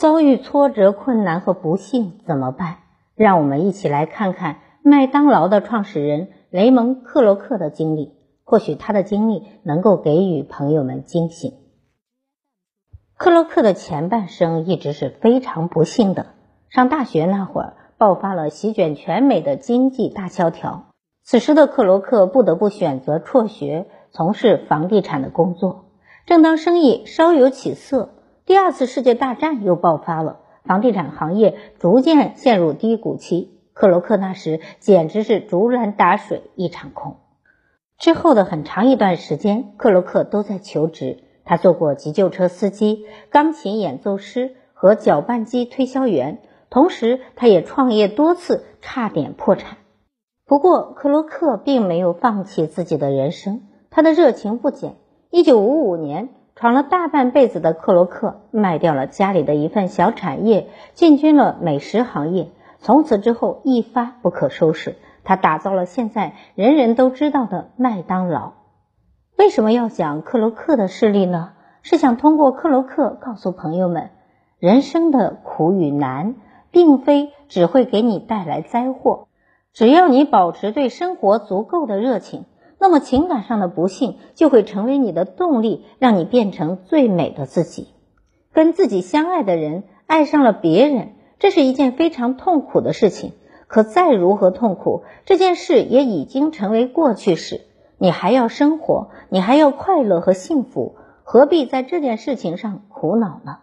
遭遇挫折、困难和不幸怎么办？让我们一起来看看麦当劳的创始人雷蒙·克洛克的经历，或许他的经历能够给予朋友们惊喜。克洛克的前半生一直是非常不幸的。上大学那会儿，爆发了席卷全美的经济大萧条，此时的克洛克不得不选择辍学，从事房地产的工作。正当生意稍有起色，第二次世界大战又爆发了，房地产行业逐渐陷入低谷期。克洛克那时简直是竹篮打水一场空。之后的很长一段时间，克洛克都在求职。他做过急救车司机、钢琴演奏师和搅拌机推销员，同时他也创业多次，差点破产。不过，克洛克并没有放弃自己的人生，他的热情不减。一九五五年，闯了大半辈子的克罗克卖掉了家里的一份小产业，进军了美食行业。从此之后，一发不可收拾。他打造了现在人人都知道的麦当劳。为什么要讲克罗克的事例呢？是想通过克罗克告诉朋友们，人生的苦与难，并非只会给你带来灾祸。只要你保持对生活足够的热情，那么情感上的不幸就会成为你的动力，让你变成最美的自己。跟自己相爱的人爱上了别人，这是一件非常痛苦的事情。可再如何痛苦，这件事也已经成为过去式。你还要生活，你还要快乐和幸福，何必在这件事情上苦恼呢？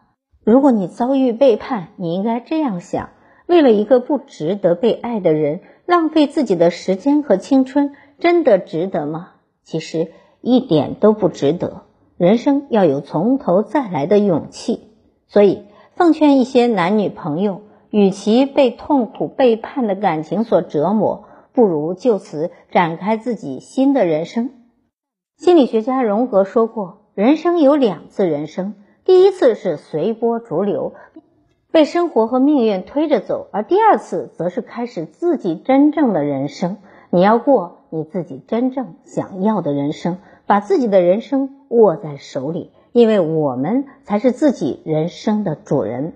如果你遭遇背叛，你应该这样想：为了一个不值得被爱的人，浪费自己的时间和青春，真的值得吗？其实一点都不值得。人生要有从头再来的勇气。所以，奉劝一些男女朋友，与其被痛苦背叛的感情所折磨。不如就此展开自己新的人生。心理学家荣格说过，人生有两次人生，第一次是随波逐流，被生活和命运推着走；而第二次则是开始自己真正的人生。你要过你自己真正想要的人生，把自己的人生握在手里，因为我们才是自己人生的主人。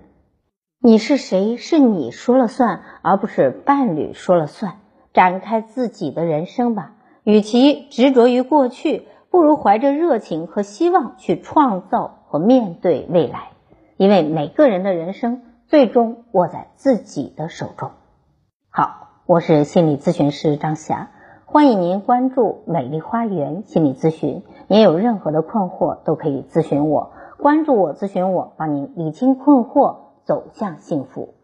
你是谁，是你说了算，而不是伴侣说了算。展开自己的人生吧，与其执着于过去，不如怀着热情和希望去创造和面对未来。因为每个人的人生最终握在自己的手中。好，我是心理咨询师张霞，欢迎您关注美丽花园心理咨询。您有任何的困惑都可以咨询我，关注我，咨询我，帮您理清困惑，走向幸福。